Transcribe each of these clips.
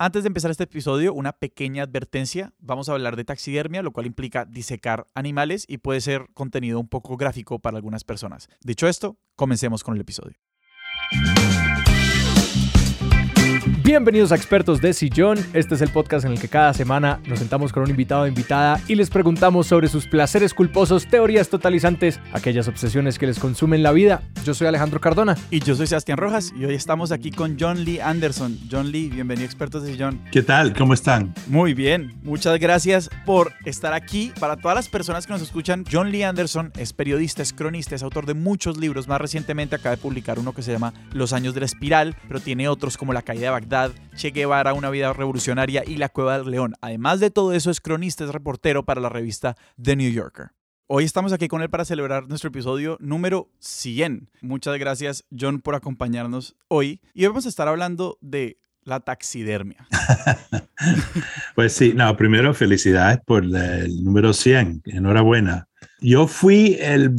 Antes de empezar este episodio, una pequeña advertencia. Vamos a hablar de taxidermia, lo cual implica disecar animales y puede ser contenido un poco gráfico para algunas personas. Dicho esto, comencemos con el episodio. Bienvenidos a Expertos de Sillón. Este es el podcast en el que cada semana nos sentamos con un invitado o invitada y les preguntamos sobre sus placeres culposos, teorías totalizantes, aquellas obsesiones que les consumen la vida. Yo soy Alejandro Cardona. Y yo soy Sebastián Rojas y hoy estamos aquí con John Lee Anderson. John Lee, bienvenido a Expertos de Sillón. ¿Qué tal? ¿Cómo están? Muy bien, muchas gracias por estar aquí. Para todas las personas que nos escuchan, John Lee Anderson es periodista, es cronista, es autor de muchos libros. Más recientemente acaba de publicar uno que se llama Los años de la espiral, pero tiene otros como La caída de Bagdad Che Guevara, Una vida revolucionaria y La Cueva del León. Además de todo eso, es cronista, es reportero para la revista The New Yorker. Hoy estamos aquí con él para celebrar nuestro episodio número 100. Muchas gracias, John, por acompañarnos hoy. Y vamos a estar hablando de la taxidermia. pues sí, no, primero felicidades por el número 100. Enhorabuena. Yo fui el,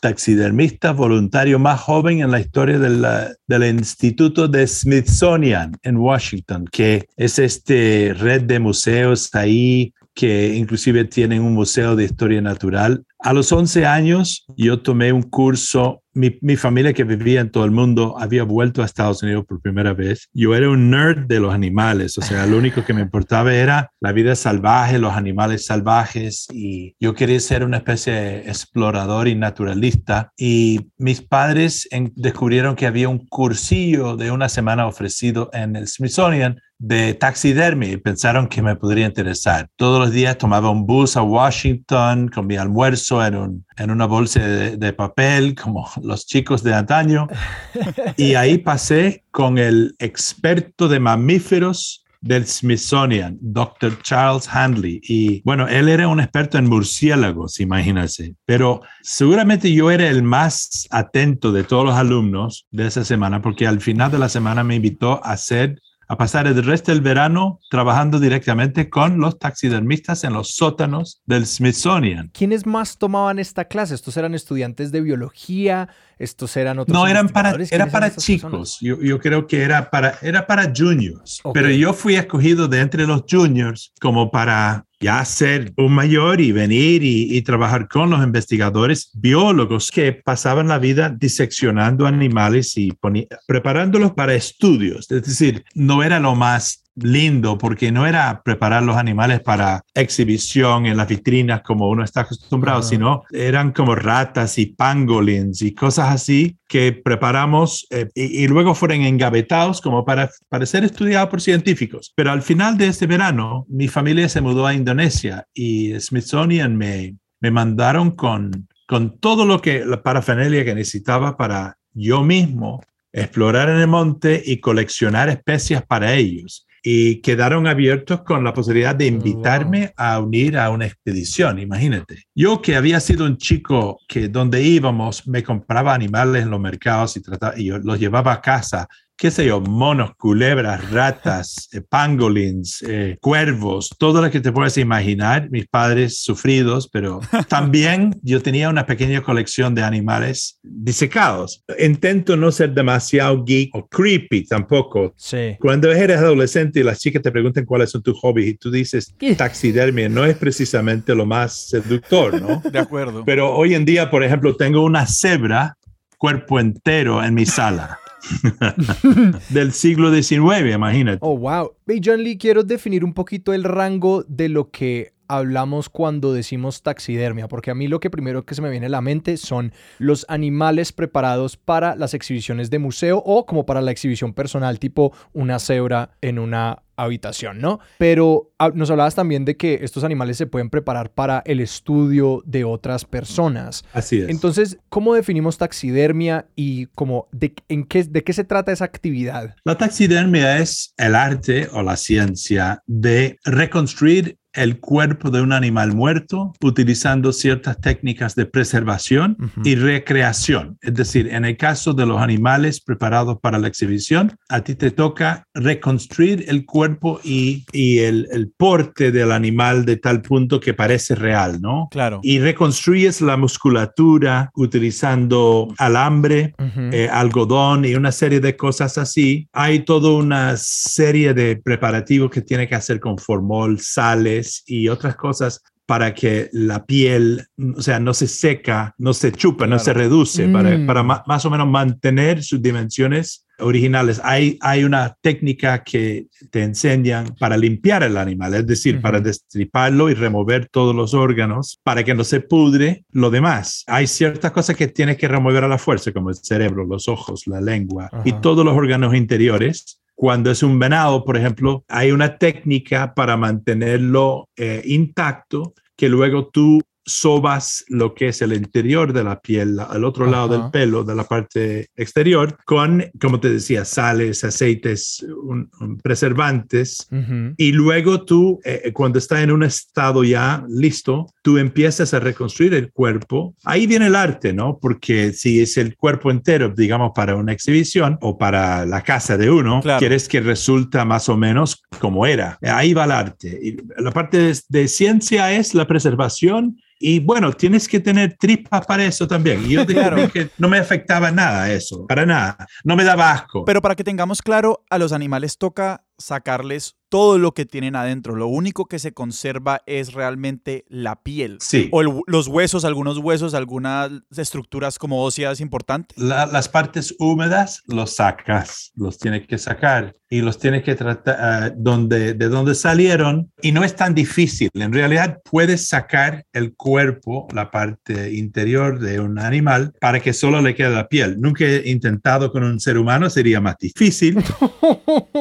taxidermista voluntario más joven en la historia del Instituto de Smithsonian en Washington, que es este red de museos ahí que inclusive tienen un museo de historia natural. A los 11 años yo tomé un curso mi, familia que vivía en todo el mundo había vuelto a Estados Unidos por primera vez. Yo era un nerd de los animales, o sea, lo único que me importaba era la vida salvaje, los animales salvajes y yo quería ser una especie de explorador y naturalista. Y mis padres descubrieron que había un cursillo de una semana ofrecido en el Smithsonian de taxidermia y pensaron que me podría interesar. Todos los días tomaba un bus a Washington con mi almuerzo en, un, en una bolsa de, de papel, como los chicos de antaño. Y ahí pasé con el experto de mamíferos del Smithsonian, Dr. Charles Handley. Y bueno, él era un experto en murciélagos, imagínense. Pero seguramente yo era el más atento de todos los alumnos de esa semana, porque al final de la semana me invitó a hacer a pasar el resto del verano trabajando directamente con los taxidermistas en los sótanos del Smithsonian. ¿Quiénes más tomaban esta clase? ¿Estos eran estudiantes de biología? ¿Estos eran otros? No, eran para, era para chicos. Yo, yo, creo que era para, era para juniors. Pero yo fui escogido de entre los juniors como para ya ser un mayor y venir y, trabajar con los investigadores biólogos que pasaban la vida diseccionando animales y preparándolos para estudios. Es decir, no era lo más lindo porque no era preparar los animales para exhibición en las vitrinas como uno está acostumbrado, sino eran como ratas y pangolins y cosas así que preparamos eh, y, luego fueron engavetados como para, para ser estudiados por científicos. Pero al final de este verano, mi familia se mudó a Indonesia y Smithsonian me, me mandaron con, con todo lo que, la parafernalia que necesitaba para yo mismo explorar en el monte y coleccionar especies para ellos y quedaron abiertos con la posibilidad de invitarme a unir a una expedición, imagínate. Yo que había sido un chico que donde íbamos me compraba animales en los mercados y, trataba, y yo los llevaba a casa qué sé yo, monos, culebras, ratas, eh, pangolins, eh, cuervos, todo lo que te puedes imaginar, mis padres sufridos, pero también yo tenía una pequeña colección de animales disecados. Intento no ser demasiado geek o creepy tampoco. Sí. Cuando eres adolescente y las chicas te preguntan cuáles son tus hobbies y tú dices taxidermia, no es precisamente lo más seductor, ¿no? De acuerdo. Pero hoy en día, por ejemplo, tengo una cebra cuerpo entero en mi sala. del siglo XIX, imagínate. Oh, wow. Y John Lee, quiero definir un poquito el rango de lo que hablamos cuando decimos taxidermia, porque a mí lo que primero que se me viene a la mente son los animales preparados para las exhibiciones de museo o como para la exhibición personal, tipo una cebra en una habitación, ¿no? Pero ah, nos hablabas también de que estos animales se pueden preparar para el estudio de otras personas. Así es. Entonces, ¿cómo definimos taxidermia y cómo de, en qué, de qué se trata esa actividad? La taxidermia es el arte o la ciencia de reconstruir el cuerpo de un animal muerto utilizando ciertas técnicas de preservación y recreación. Es decir, en el caso de los animales preparados para la exhibición, a ti te toca reconstruir el cuerpo y, y el, el, porte del animal de tal punto que parece real, ¿no? Claro. Y reconstruyes la musculatura utilizando alambre, eh, algodón y una serie de cosas así. Hay toda una serie de preparativos que tiene que hacer con formol, sales y otras cosas para que la piel, o sea, no se seca, no se chupa, no se reduce, para, Mm. para ma- más o menos mantener sus dimensiones originales. Hay, hay una técnica que te enseñan para limpiar el animal, es decir, para destriparlo y remover todos los órganos para que no se pudre lo demás. Hay ciertas cosas que tienes que remover a la fuerza, como el cerebro, los ojos, la lengua y todos los órganos interiores. Cuando es un venado, por ejemplo, hay una técnica para mantenerlo eh, intacto que luego tú sobas lo que es el interior de la piel, al otro lado del pelo, de la parte exterior, con, como te decía, sales, aceites, un- un preservantes. Y luego tú, eh, cuando está en un estado ya listo, tú empiezas a reconstruir el cuerpo. Ahí viene el arte, ¿no? Porque si es el cuerpo entero, digamos, para una exhibición o para la casa de uno, Claro. quieres que resulta más o menos como era. Ahí va el arte. Y la parte de, de ciencia es la preservación. Y bueno, tienes que tener tripas para eso también. Y yo Claro. que no me afectaba nada eso, para nada. No me daba asco. Pero para que tengamos claro, a los animales toca sacarles todo lo que tienen adentro. Lo único que se conserva es realmente la piel. sí. O el- los huesos, algunos huesos, algunas estructuras como óseas importantes. La- las partes húmedas los sacas, los tienes que sacar y los tienes que tratar ah, donde, de donde salieron. Y no es tan difícil. En realidad puedes sacar el cuerpo, la parte interior de un animal, para que solo le quede la piel. Nunca he intentado con un ser humano, sería más difícil.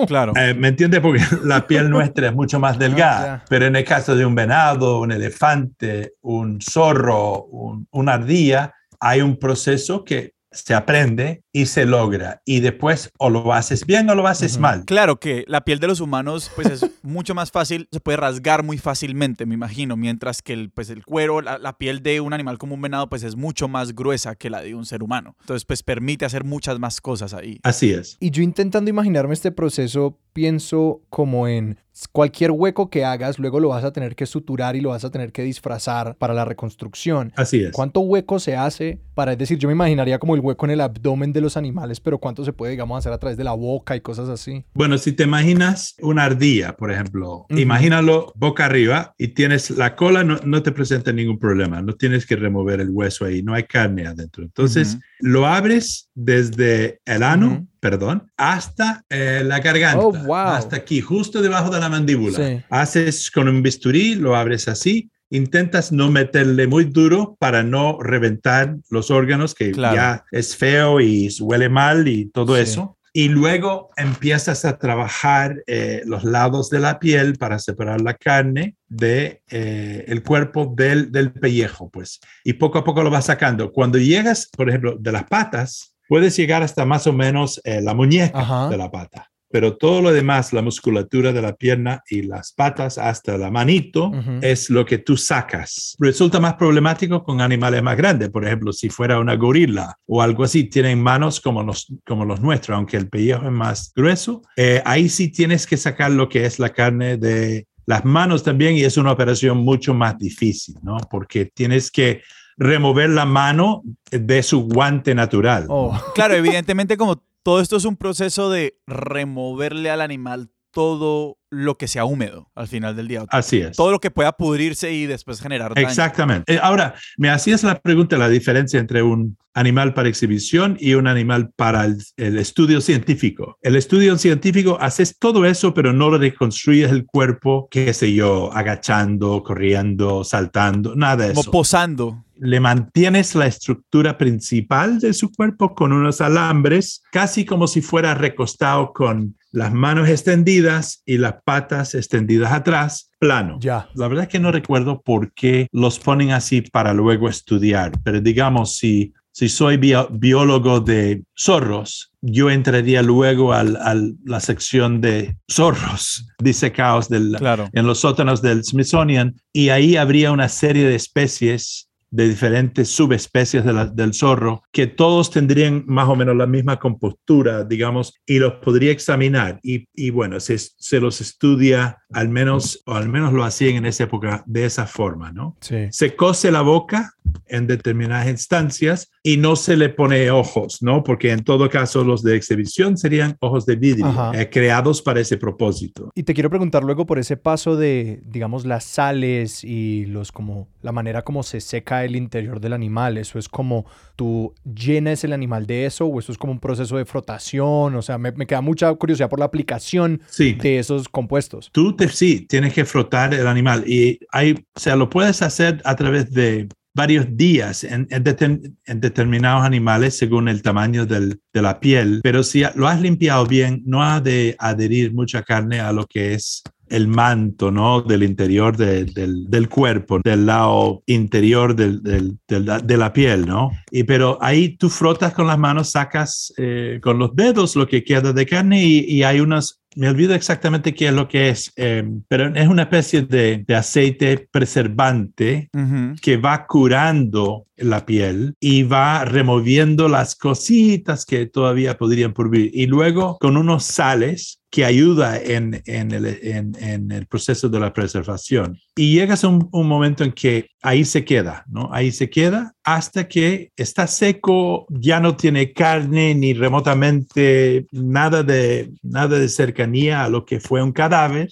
Claro. Eh, ¿Me entiendes? Porque la piel nuestra es mucho más delgada. ya. Pero en el caso de un venado, un elefante, un zorro, un- una ardilla, hay un proceso que se aprende y se logra. Y después o lo haces bien o lo haces mal. Claro que la piel de los humanos pues es mucho más fácil, se puede rasgar muy fácilmente, me imagino, mientras que el, pues, el cuero, la, la piel de un animal como un venado pues es mucho más gruesa que la de un ser humano. Entonces pues permite hacer muchas más cosas ahí. Así es. Y yo intentando imaginarme este proceso, pienso como en cualquier hueco que hagas, luego lo vas a tener que suturar y lo vas a tener que disfrazar para la reconstrucción. Así es. ¿Cuánto hueco se hace para, es decir, yo me imaginaría como el hueco en el abdomen de los animales, pero cuánto se puede, digamos, hacer a través de la boca y cosas así? Bueno, si te imaginas una ardilla, por ejemplo, Ujú. imagínalo boca arriba y tienes la cola, no, no te presenta ningún problema, no tienes que remover el hueso ahí, no hay carne adentro. Entonces, lo abres desde el ano, perdón, hasta eh, la garganta, Oh, wow. hasta aquí, justo debajo de la mandíbula. Sí. Haces con un bisturí, lo abres así. Intentas no meterle muy duro para no reventar los órganos, que Claro. ya es feo y huele mal y todo Sí. eso. Y luego empiezas a trabajar eh, los lados de la piel para separar la carne de eh, el cuerpo del, del pellejo, pues. Y poco a poco lo vas sacando. Cuando llegas, por ejemplo, de las patas, puedes llegar hasta más o menos eh, la muñeca Ajá. de la pata. Pero todo lo demás, la musculatura de la pierna y las patas hasta la manito, es lo que tú sacas. Resulta más problemático con animales más grandes. Por ejemplo, si fuera una gorila o algo así, tienen manos como los, como los nuestros, aunque el pellejo es más grueso. eh, ahí sí tienes que sacar lo que es la carne de las manos también y es una operación mucho más difícil, ¿no? Porque tienes que remover la mano de su guante natural. Oh. Claro, evidentemente como todo esto es un proceso de removerle al animal todo lo que sea húmedo al final del día. Así es. Todo lo que pueda pudrirse y después generar daño. Exactamente. Eh, Ahora, me hacías la pregunta, la diferencia entre un animal para exhibición y un animal para el, el estudio científico. El estudio científico haces todo eso, pero no le reconstruyes el cuerpo, qué sé yo, agachando, corriendo, saltando, nada de Como eso. posando. le mantienes la estructura principal de su cuerpo con unos alambres, casi como si fuera recostado con las manos extendidas y las patas extendidas atrás, plano. Ya. La verdad es que no recuerdo por qué los ponen así para luego estudiar, pero digamos, si si soy biólogo de zorros, yo entraría luego a la sección de zorros disecados del, en los sótanos del Smithsonian y ahí habría una serie de especies de diferentes subespecies del zorro, que todos tendrían más o menos la misma compostura, digamos, y los podría examinar. Y, bueno, se, se, los estudia al menos, o al menos lo hacían en esa época de esa forma, ¿no? Se cose la boca en determinadas instancias y no se le pone ojos, ¿no? Porque en todo caso los de exhibición serían ojos de vidrio eh, creados para ese propósito. Y te quiero preguntar luego por ese paso de, digamos, las sales y los como la manera como se seca el interior del animal. Eso es como tú llenas el animal de eso o eso es como un proceso de frotación. O sea, me, queda mucha curiosidad por la aplicación de esos compuestos. Tú sí tienes que frotar el animal y hay, o sea, lo puedes hacer a través de varios días en, determinados animales según el tamaño de la piel, pero si lo has limpiado bien, no ha de adherir mucha carne a lo que es el manto, ¿no? Del interior del, cuerpo, del lado interior de la piel, ¿no? Y pero ahí tú frotas con las manos, sacas eh, con los dedos lo que queda de carne y hay unas me olvido exactamente qué es lo que es, eh, pero es una especie de, aceite preservante que va curando la piel y va removiendo las cositas que todavía podrían purvir. Y luego con unos sales que ayuda en, en, el, en, el, proceso de la preservación. Y llegas a un, un, momento en que ahí se queda, ¿no? Ahí se queda hasta que está seco, ya no tiene carne ni remotamente nada de, nada de cercanía a lo que fue un cadáver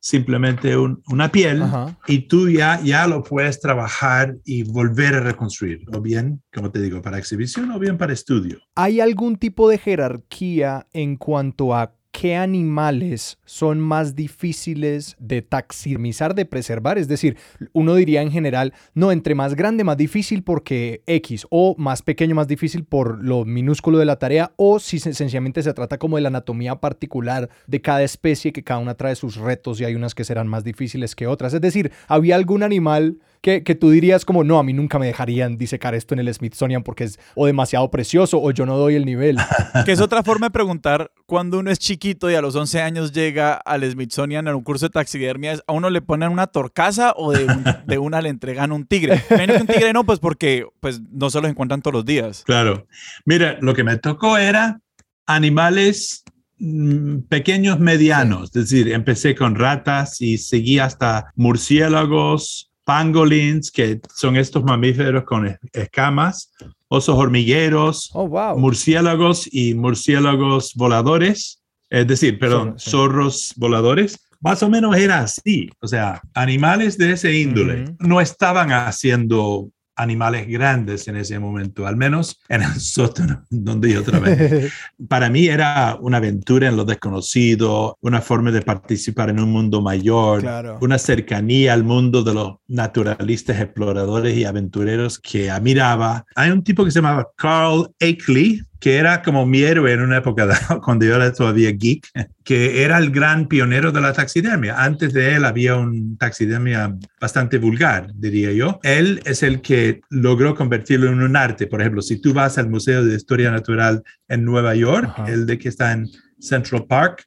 simplemente una piel y tú ya, ya lo puedes trabajar y volver a reconstruir, o bien, como te digo, para exhibición o bien para estudio. ¿Hay algún tipo de jerarquía en cuanto a qué animales son más difíciles de taximizar, de preservar. Es decir, uno diría en general, no, entre más grande, más difícil porque X, o más pequeño, más difícil por lo minúsculo de la tarea, o si sencillamente se trata como de la anatomía particular de cada especie, que cada una trae sus retos y hay unas que serán más difíciles que otras. Es decir, ¿había algún animal que, que, tú dirías como, no, a mí nunca me dejarían disecar esto en el Smithsonian porque es o demasiado precioso o yo no doy el nivel. que es otra forma de preguntar cuando uno es chiquito y a los 11 años llega al Smithsonian en un curso de taxidermia, ¿a uno le ponen una torcaza o de, de una le entregan un tigre? Menos que un tigre no, pues porque pues, no se los encuentran todos los días. Claro. Mira, lo que me tocó era animales mm, pequeños medianos, es decir, empecé con ratas y seguí hasta murciélagos, pangolins, que son estos mamíferos con escamas, osos hormigueros, oh, murciélagos y murciélagos voladores, es decir, perdón, zorros voladores. Más o menos era así, o sea, animales de ese índole. No estaban haciendo animales grandes en ese momento, al menos en el sótano donde yo trabajé. Para mí era una aventura en lo desconocido, una forma de participar en un mundo mayor, una cercanía al mundo de los naturalistas, exploradores y aventureros que admiraba. Hay un tipo que se llamaba Carl Akeley, que era como mi héroe en una época cuando yo era todavía geek, que era el gran pionero de la taxidermia. Antes de él había un taxidermia bastante vulgar, diría yo. Él es el que logró convertirlo en un arte. Por ejemplo, si tú vas al Museo de Historia Natural en Nueva York, el de que está en Central Park,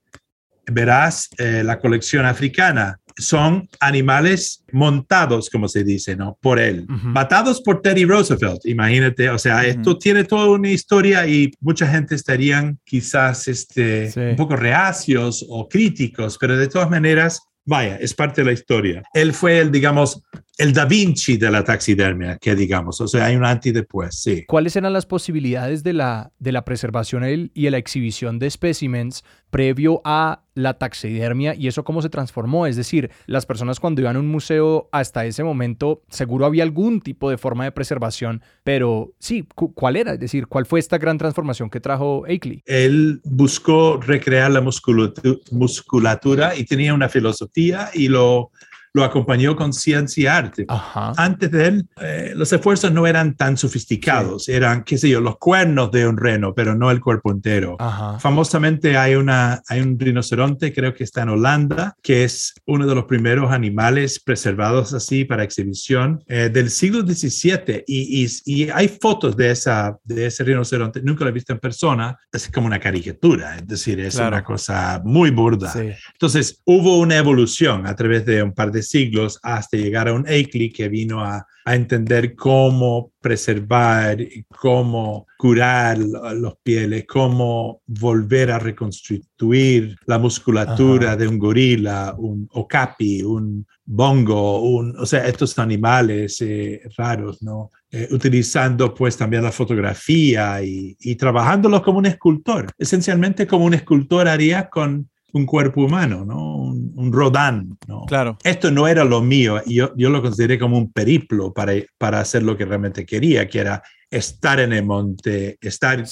verás eh, la colección africana son animales montados, como se dice, ¿no? Por él. Matados por Teddy Roosevelt, imagínate. O sea, esto tiene toda una historia y mucha gente estarían quizás este, un poco reacios o críticos, pero de todas maneras, vaya, es parte de la historia. Él fue el, digamos, el Da Vinci de la taxidermia, que digamos, o sea, hay un antes y después, sí. ¿Cuáles eran las posibilidades de la, de la preservación y la exhibición de especímenes previo a la taxidermia y eso cómo se transformó? Es decir, las personas cuando iban a un museo hasta ese momento, seguro había algún tipo de forma de preservación, pero sí, ¿cuál era? Es decir, ¿cuál fue esta gran transformación que trajo Akeley? Él buscó recrear la musculatura y tenía una filosofía y lo lo acompañó con ciencia y arte. Antes de él, eh, los esfuerzos no eran tan sofisticados, eran, qué sé yo, los cuernos de un reno, pero no el cuerpo entero. Famosamente hay, una, hay un rinoceronte, creo que está en Holanda, que es uno de los primeros animales preservados así para exhibición eh, del siglo XVII y, y, hay fotos de, esa, de ese rinoceronte, nunca lo he visto en persona, es como una caricatura, es decir, es una cosa muy burda. Entonces, hubo una evolución a través de un par de siglos hasta llegar a un Eichley que vino a, a entender cómo preservar, cómo curar los pieles, cómo volver a reconstruir la musculatura de un gorila, un okapi, un bongo, un, o sea, estos animales eh, raros, ¿no? Eh, utilizando pues también la fotografía y, y trabajándolos como un escultor, esencialmente como un escultor haría con un cuerpo humano, ¿no? Un, un Rodán, ¿no? Claro. Esto no era lo mío, yo, yo lo consideré como un periplo para, para hacer lo que realmente quería, que era estar en el monte, estar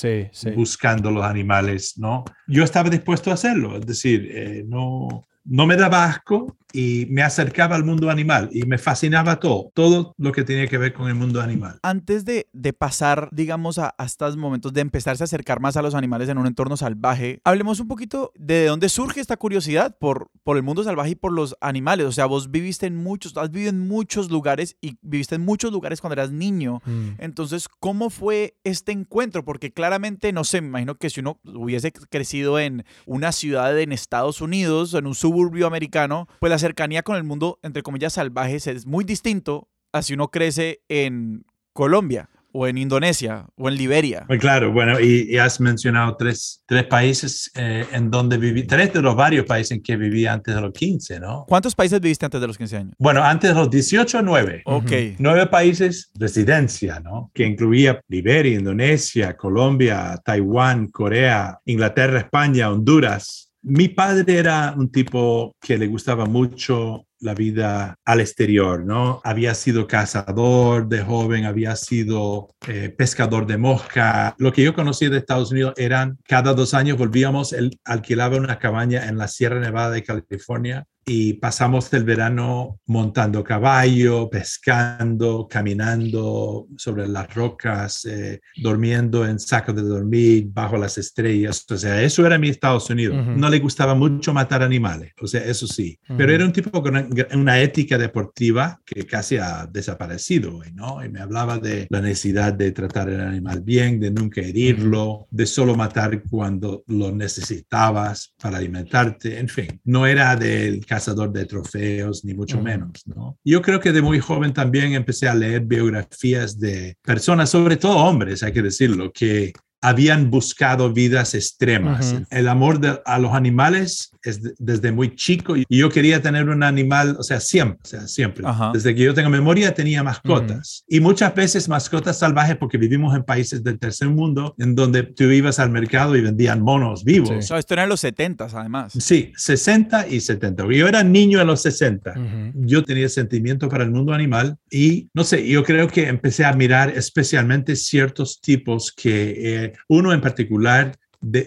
buscando los animales, ¿no? Yo estaba dispuesto a hacerlo, es decir, eh, no, no me daba asco y me acercaba al mundo animal y me fascinaba todo, todo lo que tenía que ver con el mundo animal. Antes de, de pasar, digamos, a, estos momentos de empezarse a acercar más a los animales en un entorno salvaje, hablemos un poquito de dónde surge esta curiosidad por, por el mundo salvaje y por los animales. O sea, vos viviste en muchos, has vivido en muchos lugares y viviste en muchos lugares cuando eras niño. Mm. Entonces, ¿cómo fue este encuentro? Porque claramente, no sé, me imagino que si uno hubiese crecido en una ciudad en Estados Unidos, en un suburbio americano, pues la cercanía con el mundo, entre comillas, salvajes es muy distinto a si uno crece en Colombia o en Indonesia o en Liberia. Muy claro, bueno, y, has mencionado tres, tres países eh, en donde viví, tres de los varios países en que viví antes de los 15, ¿no? ¿Cuántos países viviste antes de los 15 años? Bueno, antes de los 18, nueve. Ok. Nueve países, residencia, ¿no? Que incluía Liberia, Indonesia, Colombia, Taiwán, Corea, Inglaterra, España, Honduras, mi padre era un tipo que le gustaba mucho la vida al exterior, ¿no? Había sido cazador de joven, había sido eh, pescador de mosca. Lo que yo conocía de Estados Unidos eran, cada dos años volvíamos, él alquilaba una cabaña en la Sierra Nevada de California y pasamos el verano montando caballo, pescando, caminando sobre las rocas, eh, durmiendo en sacos de dormir bajo las estrellas. O sea, eso era mi Estados Unidos. No le gustaba mucho matar animales, o sea, eso sí. Pero era un tipo con una, ética deportiva que casi ha desaparecido hoy, ¿no? Y me hablaba de la necesidad de tratar el animal bien, de nunca herirlo, de solo matar cuando lo necesitabas para alimentarte, en fin. No era del cazador de trofeos, ni mucho menos, ¿no? Yo creo que de muy joven también empecé a leer biografías de personas, sobre todo hombres, hay que decirlo, que habían buscado vidas extremas. El amor a los animales es desde muy chico y yo quería tener un animal, o sea, siempre, o sea, siempre. Desde que yo tengo memoria tenía mascotas y muchas veces mascotas salvajes porque vivimos en países del tercer mundo en donde tú ibas al mercado y vendían monos vivos. esto era en los 70 además. Sí, 60 y 70. Yo era niño en los 60. Yo tenía sentimiento para el mundo animal y no sé, yo creo que empecé a mirar especialmente ciertos tipos que... Eh, uno en particular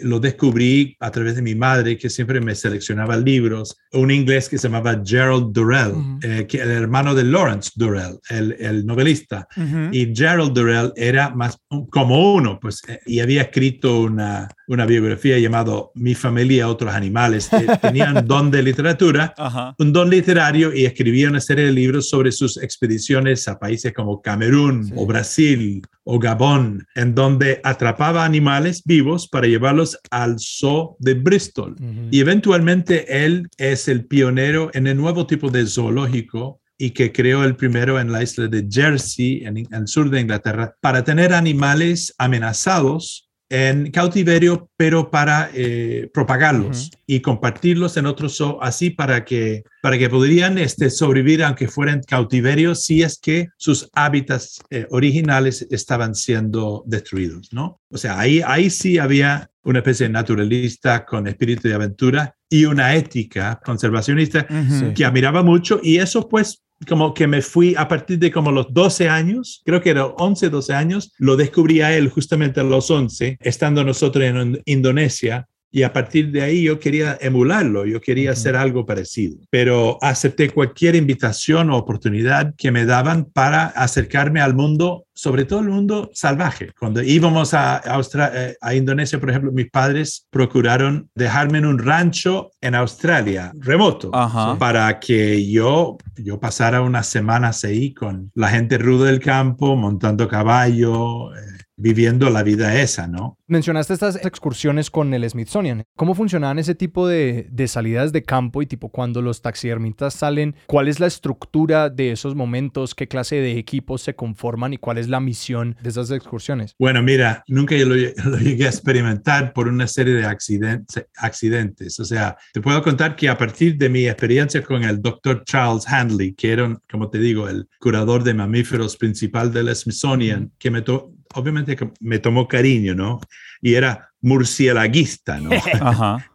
lo descubrí a través de mi madre, que siempre me seleccionaba libros, un inglés que se llamaba Gerald Durrell, eh, que el hermano de Lawrence Durrell, el, novelista. Y Gerald Durrell era más como uno, pues, eh, y había escrito una, una biografía llamado Mi familia, otros animales. Tenían un don de literatura, un don literario, y escribía una serie de libros sobre sus expediciones a países como Camerún o Brasil o Gabón, en donde atrapaba animales vivos para llevarlos al zoo de Bristol. Y eventualmente él es el pionero en el nuevo tipo de zoológico y que creó el primero en la isla de Jersey, en, en el sur de Inglaterra, para tener animales amenazados en cautiverio, pero para eh, propagarlos y compartirlos en otros así para que, para que podrían este, sobrevivir aunque fueran cautiverios si es que sus hábitats eh, originales estaban siendo destruidos, ¿no? O sea, ahí, ahí sí había una especie de naturalista con espíritu de aventura y una ética conservacionista que admiraba mucho y eso pues como que me fui a partir de como los 12 años, creo que era 11, 12 años, lo descubrí a él justamente a los 11, estando nosotros en Indonesia y a partir de ahí yo quería emularlo, yo quería hacer algo parecido, pero acepté cualquier invitación o oportunidad que me daban para acercarme al mundo, sobre todo el mundo salvaje. Cuando íbamos a, eh, a Indonesia, por ejemplo, mis padres procuraron dejarme en un rancho en Australia, remoto, para que yo, yo pasara unas semanas ahí con la gente ruda del campo, montando caballo. Eh, viviendo la vida esa, ¿no? Mencionaste estas excursiones con el Smithsonian. ¿Cómo funcionaban ese tipo de, salidas de campo y tipo cuando los taxidermistas salen? ¿Cuál es la estructura de esos momentos? ¿Qué clase de equipos se conforman y cuál es la misión de esas excursiones? Bueno, mira, nunca yo lo, llegué a experimentar por una serie de accidentes, accidentes. O sea, te puedo contar que a partir de mi experiencia con el doctor Charles Handley, que era, como te digo, el curador de mamíferos principal del Smithsonian, que me, to obviamente me tomó cariño, ¿no? Y era murcielaguista, ¿no? Ajá.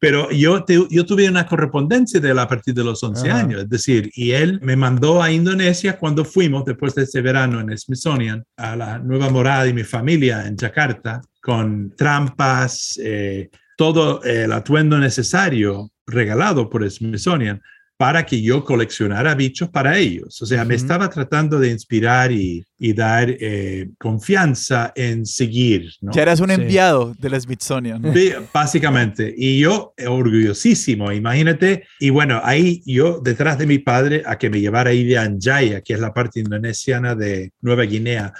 Pero yo, yo tuve una correspondencia de él a partir de los 11 años, es decir, y él me mandó a Indonesia cuando fuimos, después de ese verano en Smithsonian, a la nueva morada de mi familia en Jakarta, con trampas, eh, todo el atuendo necesario regalado por Smithsonian para que yo coleccionara bichos para ellos. O sea, me estaba tratando de inspirar y, dar eh, confianza en seguir. ¿no? Ya eras un enviado del Smithsonian. básicamente. Y yo, orgullosísimo, imagínate. Y bueno, ahí yo, detrás de mi padre, a que me llevara ahí de Anjaya, que es la parte indonesiana de Nueva Guinea,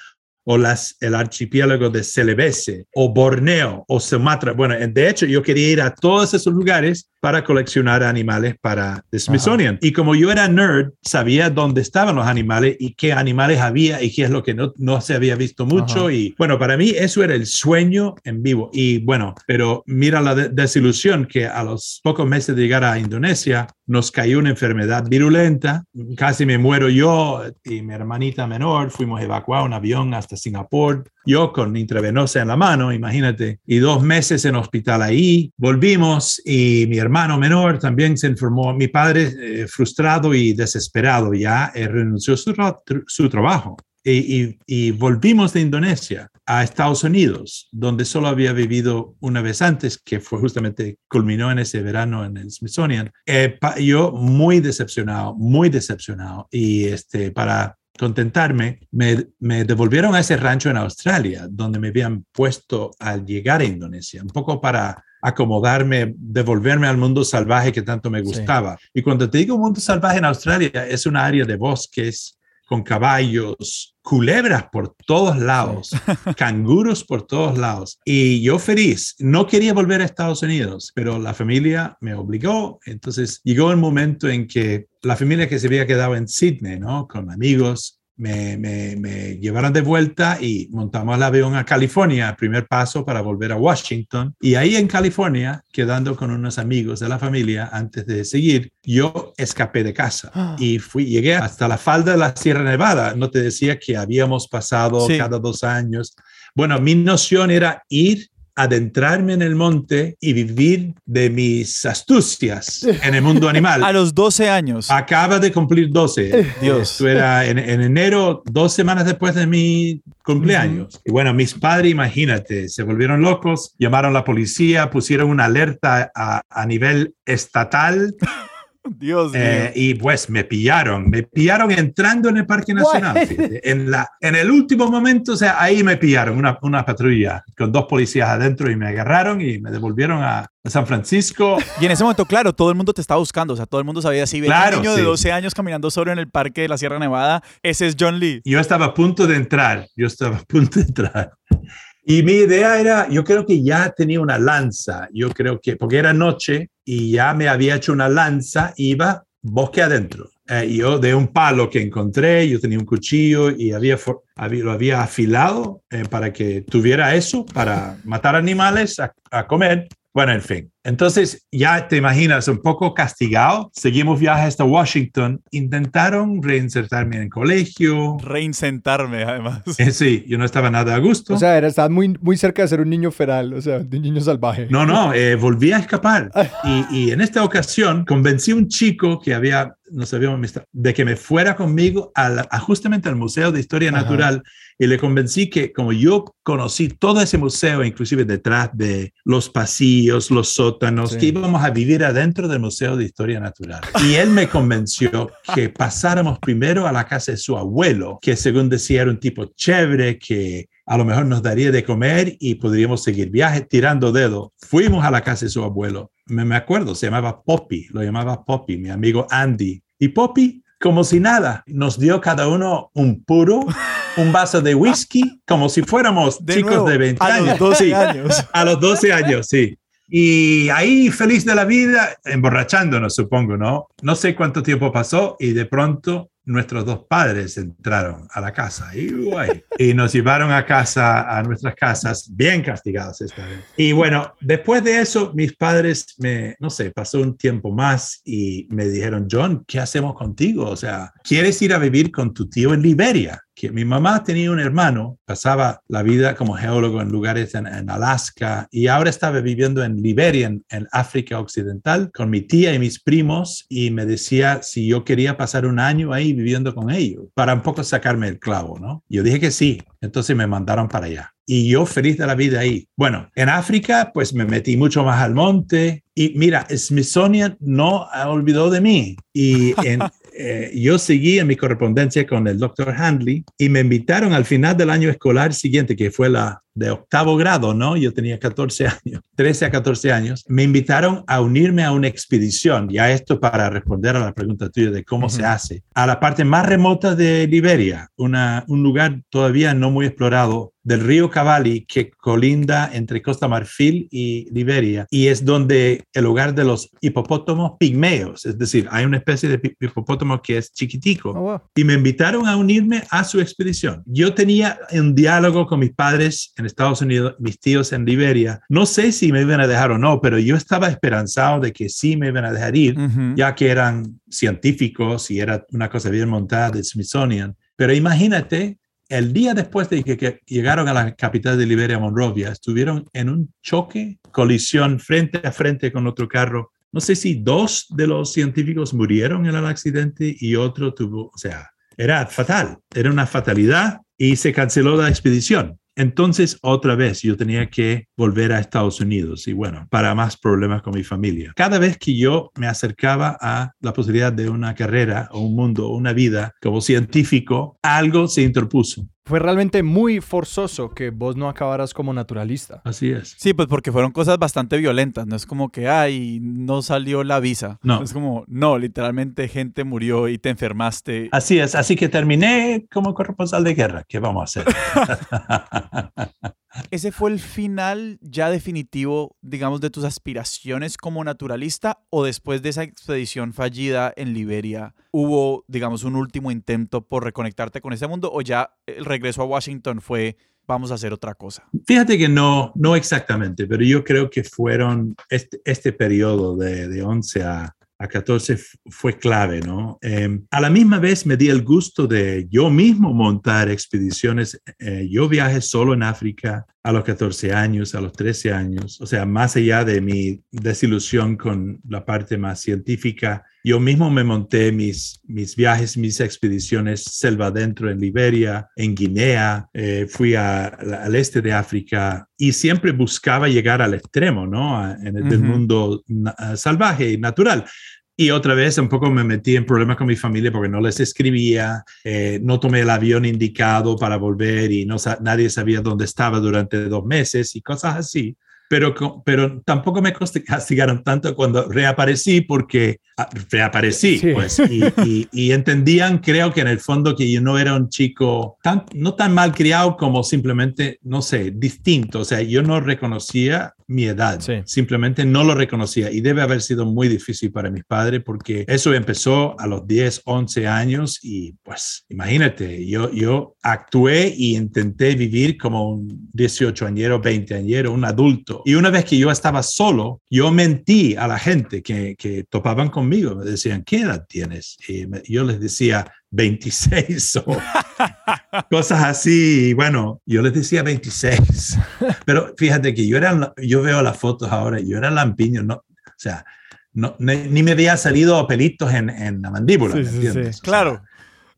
o las, el archipiélago de Celebese, o Borneo, o Sumatra. Bueno, de hecho, yo quería ir a todos esos lugares para coleccionar animales para Smithsonian. Y como yo era nerd, sabía dónde estaban los animales y qué animales había y qué es lo que no, no se había visto mucho. Y bueno, para mí eso era el sueño en vivo. Y bueno, pero mira la desilusión que a los pocos meses de llegar a Indonesia nos cayó una enfermedad virulenta. Casi me muero yo y mi hermanita menor. Fuimos evacuados en avión hasta Singapur yo con intravenosa en la mano, imagínate, y dos meses en hospital ahí, volvimos y mi hermano menor también se enfermó, mi padre eh, frustrado y desesperado ya eh, renunció su, su trabajo. Y, volvimos de Indonesia a Estados Unidos, donde solo había vivido una vez antes, que fue justamente, culminó en ese verano en el Smithsonian. Eh, yo muy decepcionado, muy decepcionado. Y este, para contentarme, me, me, devolvieron a ese rancho en Australia, donde me habían puesto al llegar a Indonesia, un poco para acomodarme, devolverme al mundo salvaje que tanto me gustaba. Y cuando te digo mundo salvaje en Australia, es una área de bosques con caballos, culebras por todos lados, canguros por todos lados. Y yo feliz, no quería volver a Estados Unidos, pero la familia me obligó. Entonces llegó el momento en que la familia que se había quedado en Sydney, ¿no? Con amigos, me, me, llevaron de vuelta y montamos el avión a California, primer paso para volver a Washington. Y ahí en California, quedando con unos amigos de la familia antes de seguir, yo escapé de casa ah. y fui, llegué hasta la falda de la Sierra Nevada. No te decía que habíamos pasado cada dos años. Bueno, mi noción era ir adentrarme en el monte y vivir de mis astucias en el mundo animal. A los 12 años. Acaba de cumplir 12. Dios. Esto era en, enero, dos semanas después de mi cumpleaños. Y bueno, mis padres, imagínate, se volvieron locos, llamaron a la policía, pusieron una alerta a, a nivel estatal. Dios eh, y pues me pillaron, me pillaron entrando en el Parque Nacional. En, la, en el último momento, o sea, ahí me pillaron una, una patrulla con dos policías adentro y me agarraron y me devolvieron a, San Francisco. Y en ese momento, claro, todo el mundo te estaba buscando, o sea, todo el mundo sabía si claro, un niño de 12 años caminando solo en el parque de la Sierra Nevada, ese es John Lee. Yo estaba a punto de entrar, yo estaba a punto de entrar. Y mi idea era, yo creo que ya tenía una lanza, yo creo que, porque era noche y ya me había hecho una lanza, iba bosque adentro. Eh, yo de un palo que encontré, yo tenía un cuchillo y había, lo había afilado eh, para que tuviera eso, para matar animales a comer. Bueno, en fin, Entonces, ya te imaginas, un poco castigado, seguimos viaje hasta Washington, intentaron reinsertarme en el colegio. Reinsentarme, además. Eh, sí, yo no estaba nada a gusto. O sea, era, estaba muy, muy cerca de ser un niño feral, o sea, de un niño salvaje. No, no, eh, volví a escapar. Y, y en esta ocasión convencí a un chico que había no sabíamos de que me fuera conmigo a, justamente al Museo de Historia Natural y le convencí que como yo conocí todo ese museo, inclusive detrás de los pasillos, los sótanos, que íbamos a vivir adentro del Museo de Historia Natural. Y él me convenció que pasáramos primero a la casa de su abuelo, que según decía era un tipo chévere, que a lo mejor nos daría de comer y podríamos seguir viaje tirando dedo. Fuimos a la casa de su abuelo. Me, me acuerdo, se llamaba Poppy, lo llamaba Poppy, mi amigo Andy. Y Poppy, como si nada, nos dio cada uno un puro, un vaso de whisky, como si fuéramos chicos de 20 a años. Los 12 años. A los 12 años, sí. Y ahí feliz de la vida, emborrachándonos, supongo, ¿no? No sé cuánto tiempo pasó y de pronto nuestros dos padres entraron a la casa y, nos llevaron a casa, a nuestras casas, bien castigados esta vez. Y bueno, después de eso, mis padres me, no sé, pasó un tiempo más y me dijeron, John, ¿qué hacemos contigo? O sea, ¿quieres ir a vivir con tu tío en Liberia? Que mi mamá tenía un hermano, pasaba la vida como geólogo en lugares en, Alaska y ahora estaba viviendo en Liberia, en, en, África Occidental, con mi tía y mis primos y me decía si yo quería pasar un año ahí viviendo con ellos para un poco sacarme el clavo, ¿no? Yo dije que sí, entonces me mandaron para allá. Y yo feliz de la vida ahí. Bueno, en África pues me metí mucho más al monte y mira, Smithsonian no olvidó de mí. Y en, eh, yo seguí en mi correspondencia con el doctor Handley y me invitaron al final del año escolar siguiente, que fue la de octavo grado, ¿no? Yo tenía 14 años, 13 a 14 años. Me invitaron a unirme a una expedición, ya esto para responder a la pregunta tuya de cómo se hace, a la parte más remota de Liberia, una, un lugar todavía no muy explorado del río Cavalli que colinda entre Costa Marfil y Liberia y es donde el hogar de los hipopótamos pigmeos, es decir, hay una especie de hipopótamo que es chiquitico Oh, y me invitaron a unirme a su expedición. Yo tenía un diálogo con mis padres en Estados Unidos, mis tíos en Liberia. No sé si me iban a dejar o no, pero yo estaba esperanzado de que sí me iban a dejar ir, Ujú. ya que eran científicos y era una cosa bien montada de Smithsonian. Pero imagínate, el día después de que, llegaron a la capital de Liberia, Monrovia, estuvieron en un choque, colisión frente a frente con otro carro. No sé si dos de los científicos murieron en el accidente y otro tuvo, o sea, era fatal, era una fatalidad y se canceló la expedición. Entonces, otra vez, yo tenía que volver a Estados Unidos y bueno, para más problemas con mi familia. Cada vez que yo me acercaba a la posibilidad de una carrera o un mundo o una vida como científico, algo se interpuso. Fue realmente muy forzoso que vos no acabaras como naturalista. Así es. Sí, pues porque fueron cosas bastante violentas. No es como que, ay, no salió la visa. No. Es como, no, literalmente gente murió y te enfermaste. Así es. Así que terminé como corresponsal de guerra. ¿Qué vamos a hacer? ¿Ese fue el final ya definitivo, digamos, de tus aspiraciones como naturalista? ¿O después de esa expedición fallida en Liberia, hubo, digamos, un último intento por reconectarte con ese mundo? ¿O ya el regreso a Washington fue, vamos a hacer otra cosa? Fíjate que no, no exactamente, pero yo creo que fueron este, este periodo de, de 11 a, a 14 f- fue clave, ¿no? Eh, a la misma vez me di el gusto de yo mismo montar expediciones. Eh, yo viajé solo en África a los 14 años, a los 13 años, o sea, más allá de mi desilusión con la parte más científica, yo mismo me monté mis, mis viajes, mis expediciones selva adentro en Liberia, en Guinea, eh, fui a- al este de África y siempre buscaba llegar al extremo, ¿no? En el del mundo salvaje y natural. Y otra vez un poco me metí en problemas con mi familia porque no les escribía, eh, no tomé el avión indicado para volver y no, nadie sabía dónde estaba durante dos meses y cosas así. Pero, pero tampoco me castigaron tanto cuando reaparecí porque ah, reaparecí, Sí. pues, y, y- y entendían, creo que en el fondo que yo no era un chico tan, no tan mal criado como simplemente, no sé, distinto. O sea, yo no reconocía mi edad, Sí. simplemente no lo reconocía y debe haber sido muy difícil para mis padres porque eso empezó a los 10, 11 años y pues imagínate, yo, yo actué y intenté vivir como un 18 añero, 20 añero, un adulto solo. Y una vez que yo estaba solo, yo mentí a la gente que, que topaban conmigo. Me decían, ¿qué edad tienes? Y yo les decía, 26 o cosas así. Bueno, yo les decía 26. Pero fíjate que yo, era, yo veo las fotos ahora, yo era lampiño, ¿no? O sea, no, ni, me había salido pelitos en, en la mandíbula. claro.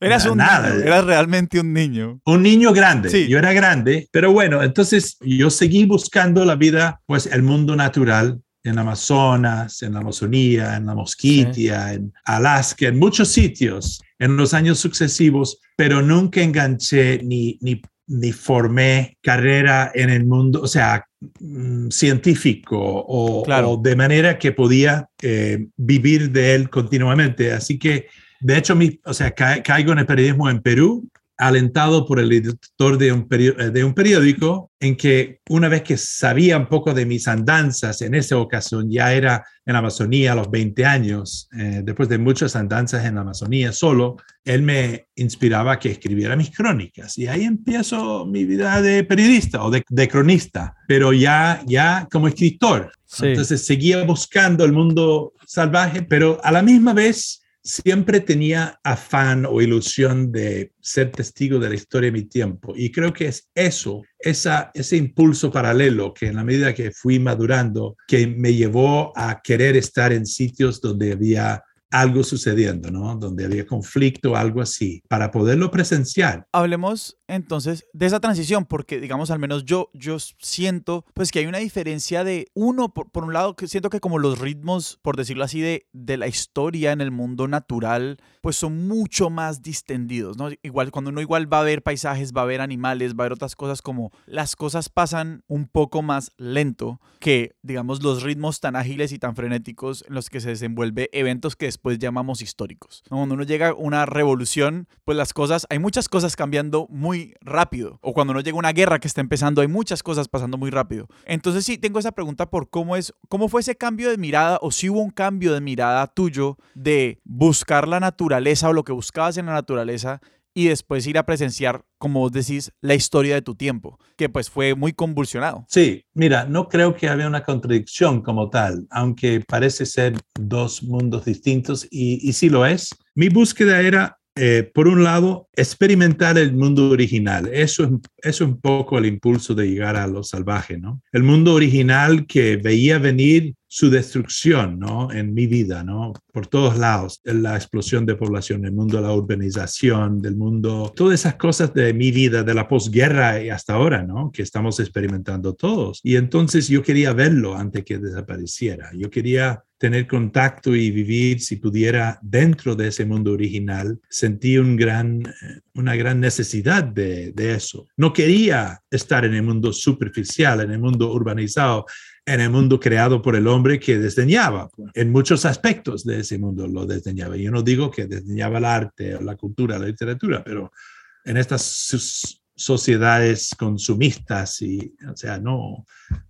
Eras un nada. Niño, eras realmente un niño. Un niño grande. Sí. Yo era grande, pero bueno, entonces yo seguí buscando la vida, pues el mundo natural en Amazonas, en la Amazonía, en la Mosquitia, en Alaska, en muchos sitios en los años sucesivos, pero nunca enganché ni, ni, ni formé carrera en el mundo, o sea, mm, científico o, de manera que podía eh, vivir de él continuamente. Así que de hecho, mi, o sea, caigo en el periodismo en Perú, alentado por el editor de un, eh, de un periódico, en que una vez que sabía un poco de mis andanzas, en esa ocasión ya era en la Amazonía a los 20 años, eh, después de muchas andanzas en la Amazonía solo, él me inspiraba a que escribiera mis crónicas. Y ahí empiezo mi vida de periodista o de, cronista, pero ya, ya como escritor. Entonces seguía buscando el mundo salvaje, pero a la misma vez siempre tenía afán o ilusión de ser testigo de la historia de mi tiempo. Y creo que es eso, ese impulso paralelo que en la medida que fui madurando, que me llevó a querer estar en sitios donde había algo sucediendo, ¿no? Donde había conflicto, algo así, para poderlo presenciar. Hablemos entonces de esa transición, porque digamos, al menos yo, yo siento pues que hay una diferencia de uno, por, por un lado, que siento que como los ritmos, por decirlo así, de, de la historia en el mundo natural, pues son mucho más distendidos, ¿no? Igual, cuando uno igual va a ver paisajes, va a ver animales, va a ver otras cosas, como las cosas pasan un poco más lento que, digamos, los ritmos tan ágiles y tan frenéticos en los que se desenvuelve eventos que después llamamos históricos. Cuando uno llega a una revolución, pues las cosas, hay muchas cosas cambiando muy rápido. O cuando uno llega a una guerra que está empezando, hay muchas cosas pasando muy rápido. Entonces sí, tengo esa pregunta por cómo es, cómo fue ese cambio de mirada o si hubo un cambio de mirada tuyo de buscar la naturaleza o lo que buscabas en la naturaleza y después ir a presenciar, como vos decís, la historia de tu tiempo, que pues fue muy convulsionado. Sí, mira, no creo que había una contradicción como tal, aunque parece ser dos mundos distintos y, y sí lo es. Mi búsqueda era eh, por un lado, experimentar el mundo original. Eso es, un poco el impulso de llegar a lo salvaje, ¿no? El mundo original que veía venir su destrucción, ¿no? En mi vida, ¿no? Por todos lados, la explosión de población, el mundo de la urbanización, del mundo, todas esas cosas de mi vida, de la posguerra y hasta ahora, ¿no? Que estamos experimentando todos. Y entonces yo quería verlo antes que desapareciera. Yo quería tener contacto y vivir, si pudiera, dentro de ese mundo original. Sentí eh, una gran necesidad de, de eso. No quería estar en el mundo superficial, en el mundo urbanizado en el mundo creado por el hombre que desdeñaba. En muchos aspectos de ese mundo lo desdeñaba. Yo no digo que desdeñaba el arte, la cultura, la literatura, pero en estas sociedades consumistas y, o sea, no,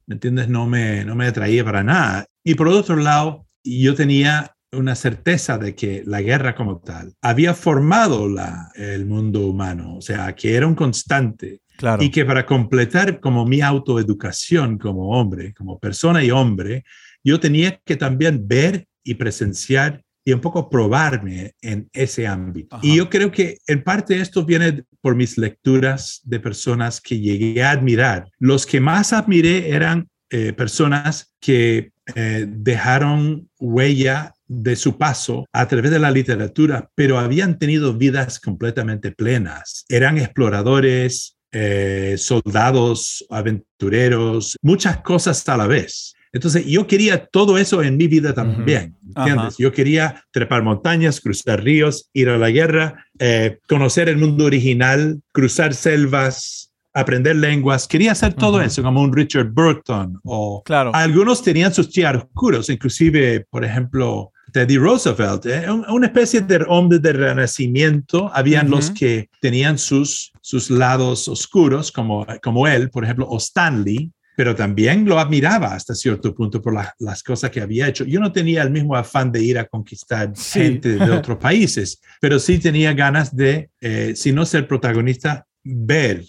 ¿me entiendes? No me, no me atraía para nada. Y por otro lado, yo tenía una certeza de que la guerra como tal había formado la, el mundo humano, o sea, que era un constante y que para completar como mi autoeducación como hombre, como persona y hombre, yo tenía que también ver y presenciar y un poco probarme en ese ámbito. Y yo creo que en parte esto viene por mis lecturas de personas que llegué a admirar. Los que más admiré eran eh, personas que eh, dejaron huella de su paso a través de la literatura, pero habían tenido vidas completamente plenas. Eran exploradores, eh, soldados, aventureros, muchas cosas a la vez. Entonces, yo quería todo eso en mi vida también, ¿entiendes? Yo quería trepar montañas, cruzar ríos, ir a la guerra, eh, conocer el mundo original, cruzar selvas, aprender lenguas. Quería hacer todo eso como un Richard Burton o claro. algunos tenían sus oscuros, inclusive, por ejemplo, Teddy Roosevelt, ¿eh? una especie de hombre de renacimiento. Habían los que tenían sus, sus lados oscuros, como, como él, por ejemplo, o Stanley, pero también lo admiraba hasta cierto punto por las cosas que había hecho. Yo no tenía el mismo afán de ir a conquistar gente de otros países, pero sí tenía ganas de, eh, si no ser protagonista, ver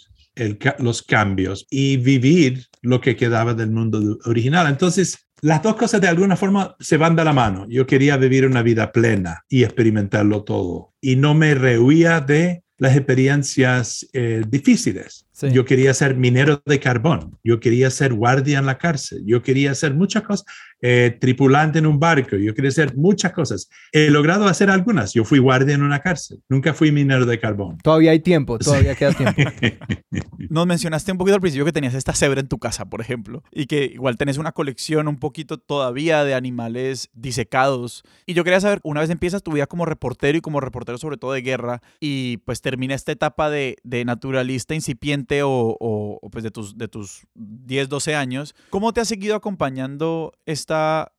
los cambios y vivir lo que quedaba del mundo original. Entonces, las dos cosas de alguna forma se van de la mano. Yo quería vivir una vida plena y experimentarlo todo. Y no me rehuía de las experiencias eh, difíciles. Yo quería ser minero de carbón, yo quería ser guardia en la cárcel, yo quería hacer muchas cosas, eh, tripulante en un barco, yo quería hacer muchas cosas. He logrado hacer algunas. Yo fui guardia en una cárcel, nunca fui minero de carbón. Todavía hay tiempo, todavía queda tiempo. Nos mencionaste un poquito al principio que tenías esta cebra en tu casa, por ejemplo, y que igual tenés una colección un poquito todavía de animales disecados. Y yo quería saber, una vez empiezas tu vida como reportero y como reportero sobre todo de guerra, y pues termina esta etapa de, de naturalista incipiente, o, pues de tus, de tus 10, 12 años, ¿cómo te ha seguido acompañando esta,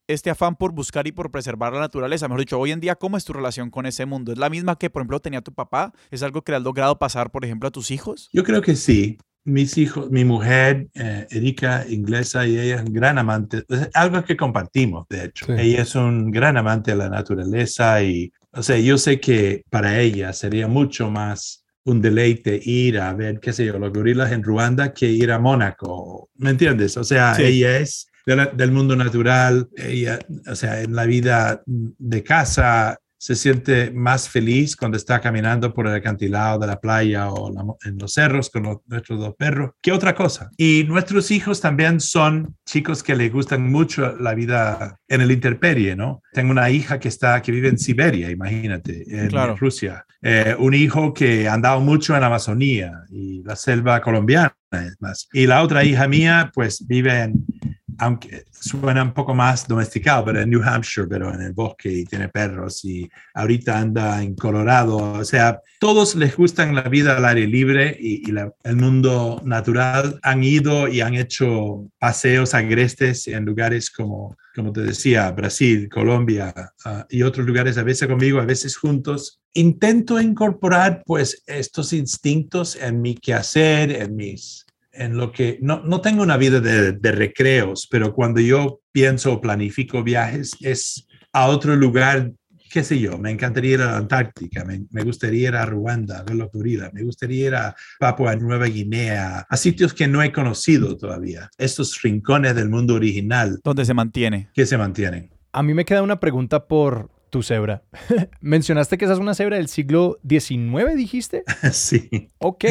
este afán por buscar y por preservar la naturaleza? Mejor dicho, hoy en día, ¿cómo es tu relación con ese mundo? ¿Es la misma que, por ejemplo, tenía tu papá? ¿Es algo que has logrado pasar, por ejemplo, a tus hijos? Yo creo que sí. Mis hijos, mi mujer, eh, Erika, inglesa, y ella es un gran amante, es algo que compartimos, de hecho. Ella es un gran amante de la naturaleza y, o sea, yo sé que para ella sería mucho más un deleite ir a ver, qué sé yo, los gorilas en Ruanda que ir a Mónaco. ¿Me entiendes? O sea, ella es del mundo natural, ella, o sea, en la vida de casa se siente más feliz cuando está caminando por el acantilado de la playa o en los cerros con nuestros dos perros que otra cosa. Y nuestros hijos también son chicos que les gustan mucho la vida en el interperie, ¿no? Tengo una hija que está que vive en Siberia, imagínate, en Rusia. Eh, un hijo que ha andado mucho en Amazonía y la selva colombiana, más. Y la otra hija mía, pues vive en aunque suena un poco más domesticado, pero en New Hampshire, pero en el bosque y tiene perros y ahorita anda en Colorado. O sea, todos les gustan la vida al aire libre y, el mundo natural. Han ido y han hecho paseos agrestes en lugares como, como te decía, Brasil, Colombia ah, y otros lugares, a veces conmigo, a veces juntos. Intento incorporar pues estos instintos en mi quehacer, en mis en lo que no, no tengo una vida de, de, recreos, pero cuando yo pienso o planifico viajes es a otro lugar, qué sé yo, me encantaría ir a la Antártica, me, me gustaría ir a Ruanda, a ver los gorilas, me gustaría ir a Papua Nueva Guinea, a sitios que no he conocido todavía, estos rincones del mundo original. ¿Dónde se mantiene? Que se mantienen. A mí me queda una pregunta por tu cebra. Mencionaste que esa es una cebra del siglo XIX, dijiste. Sí. Ok.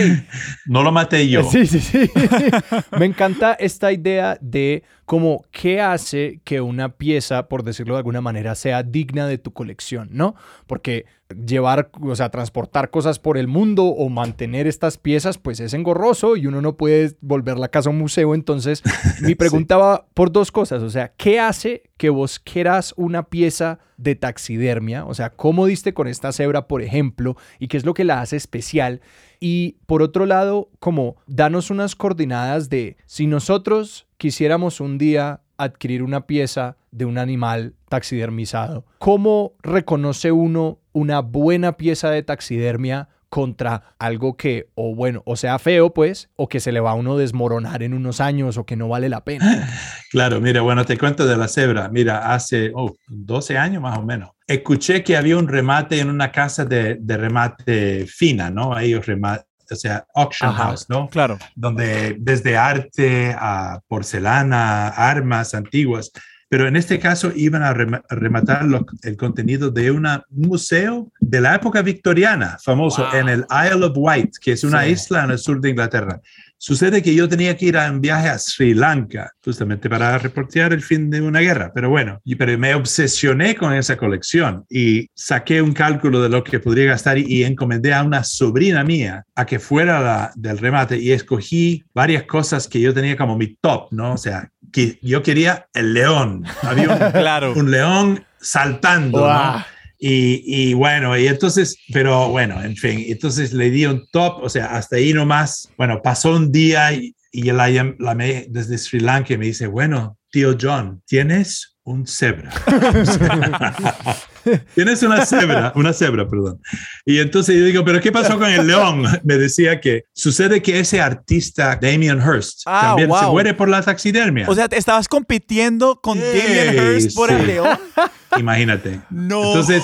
No lo maté yo. Sí, sí, sí. Me encanta esta idea de como qué hace que una pieza, por decirlo de alguna manera, sea digna de tu colección, ¿no? Porque llevar, o sea, transportar cosas por el mundo o mantener estas piezas, pues es engorroso y uno no puede volver la casa a un museo. Entonces, mi pregunta va por dos cosas, o sea, ¿qué hace que vos quieras una pieza de taxidermia? O sea, ¿cómo diste con esta cebra, por ejemplo? ¿Y qué es lo que la hace especial? Y por otro lado, como danos unas coordenadas de si nosotros quisiéramos un día adquirir una pieza de un animal taxidermizado, ¿cómo reconoce uno una buena pieza de taxidermia contra algo que, o bueno, o sea feo, pues, o que se le va a uno desmoronar en unos años o que no vale la pena. Claro, mira, bueno, te cuento de la cebra. Mira, hace 12 años más o menos, escuché que había un remate en una casa de, de remate fina, ¿no? Ellos remate, o sea, auction house, ¿no? Claro. Donde desde arte a porcelana, armas antiguas, pero en este caso iban a rematar el contenido de un museo de la época victoriana, famoso en el Isle of Wight, que es una isla en el sur de Inglaterra. Sucede que yo tenía que ir a un viaje a Sri Lanka, justamente para reportear el fin de una guerra, pero bueno, y, pero me obsesioné con esa colección y saqué un cálculo de lo que podría gastar y, encomendé a una sobrina mía a que fuera la, del remate y escogí varias cosas que yo tenía como mi top, ¿no? O sea, que yo quería el león. Había un, claro. un león saltando, ¿no? Y, bueno, y entonces, pero bueno, en fin, entonces le di un top, o sea, hasta ahí nomás, bueno, pasó un día y, y la llamé desde Sri Lanka y me dice, bueno, tío John, ¿tienes un cebra? Tienes una cebra, una cebra, perdón. Y entonces yo digo, ¿pero qué pasó con el león? Me decía que sucede que ese artista, Damien Hirst, ah, también se muere por la taxidermia. O sea, ¿estabas compitiendo con Damien Hirst por el león? Imagínate. No. Entonces,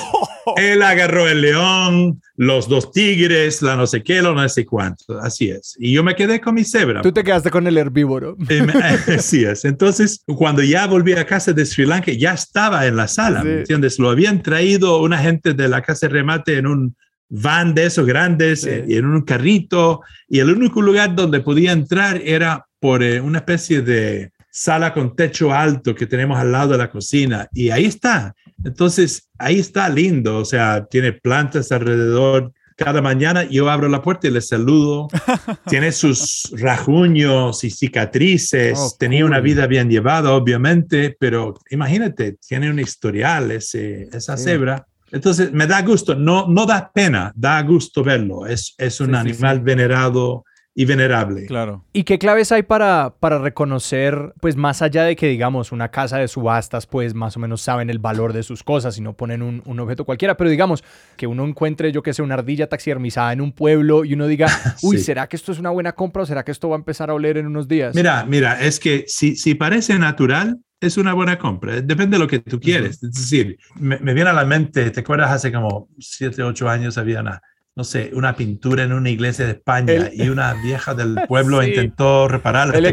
él agarró el león, los dos tigres, la no sé qué, lo no sé cuánto. Así es. Y yo me quedé con mi cebra. Tú te quedaste con el herbívoro. Así es. Entonces, cuando ya volví a casa de Sri Lanka, ya estaba en la sala, ¿me entiendes? Lo habían traído una gente de la casa de remate en un van de esos grandes eh, y en un carrito y el único lugar donde podía entrar era por eh, una especie de sala con techo alto que tenemos al lado de la cocina y ahí está. Entonces, ahí está lindo, o sea, tiene plantas alrededor. Cada mañana yo abro la puerta y le saludo. tiene sus rajuños y cicatrices. Oh, Tenía una vida bien llevada, obviamente, pero imagínate, tiene un historial ese, esa cebra. Entonces, me da gusto, no, no da pena, da gusto verlo. Es, es un animal venerado y venerable. Claro. ¿Y qué claves hay para, para reconocer, pues más allá de que digamos una casa de subastas, pues más o menos saben el valor de sus cosas y no ponen un, un objeto cualquiera, pero digamos que uno encuentre, yo que sé, una ardilla taxidermizada en un pueblo y uno diga, uy, ¿será que esto es una buena compra o será que esto va a empezar a oler en unos días? Mira, mira, es que si, si parece natural, es una buena compra. Depende de lo que tú quieres. Es decir, me, me, viene a la mente, ¿te acuerdas hace como 7, 8 años había una, no sé, una pintura en una iglesia de España y una vieja del pueblo intentó repararla. El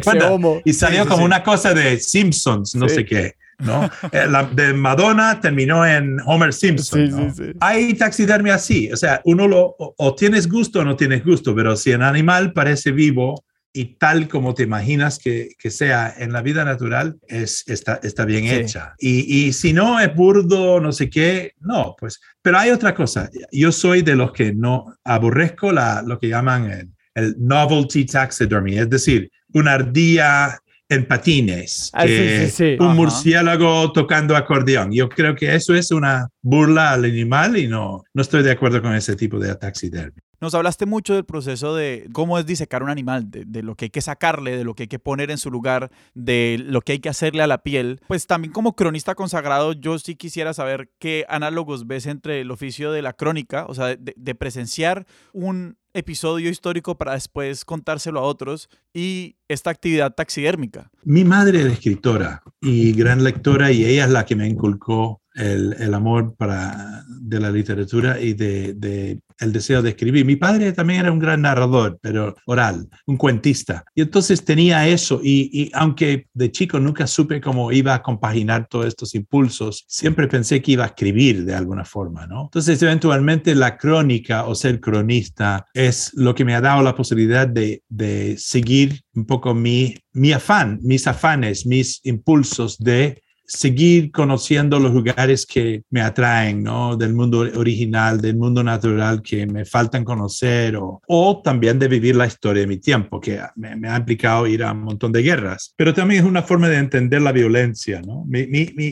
y salió como una cosa de Simpsons, no sé qué. ¿no? Eh, la de Madonna terminó en Homer Simpson. ¿no? Hay taxidermia así, o sea, uno lo, o, o, tienes gusto o no tienes gusto, pero si el animal parece vivo y tal como te imaginas que, que sea en la vida natural, es, está, está bien sí. hecha. Y, y, si no es burdo, no sé qué, no, pues, pero hay otra cosa. Yo soy de los que no aborrezco la, lo que llaman el, el novelty taxidermy, es decir, una ardilla en patines, ah, sí, sí, sí. un Ajá. murciélago tocando acordeón. Yo creo que eso es una burla al animal y no, no estoy de acuerdo con ese tipo de taxidermia. Nos hablaste mucho del proceso de cómo es disecar un animal, de, lo que hay que sacarle, de lo que hay que poner en su lugar, de lo que hay que hacerle a la piel. Pues también como cronista consagrado, yo sí quisiera saber qué análogos ves entre el oficio de la crónica, o sea, de, presenciar un episodio histórico para después contárselo a otros y esta actividad taxidérmica. Mi madre era escritora y gran lectora y ella es la que me inculcó el, el amor para, de la literatura y de, el deseo de escribir. Mi padre también era un gran narrador, pero oral, un cuentista. Y entonces tenía eso y, aunque de chico nunca supe cómo iba a compaginar todos estos impulsos, siempre pensé que iba a escribir de alguna forma, ¿no? Entonces eventualmente la crónica o ser cronista es lo que me ha dado la posibilidad de, de seguir un poco mi, mi afán, mis afanes, mis impulsos de seguir conociendo los lugares que me atraen, ¿no? Del mundo original, del mundo natural que me faltan conocer, o, también de vivir la historia de mi tiempo, que me, ha implicado ir a un montón de guerras. Pero también es una forma de entender la violencia, ¿no?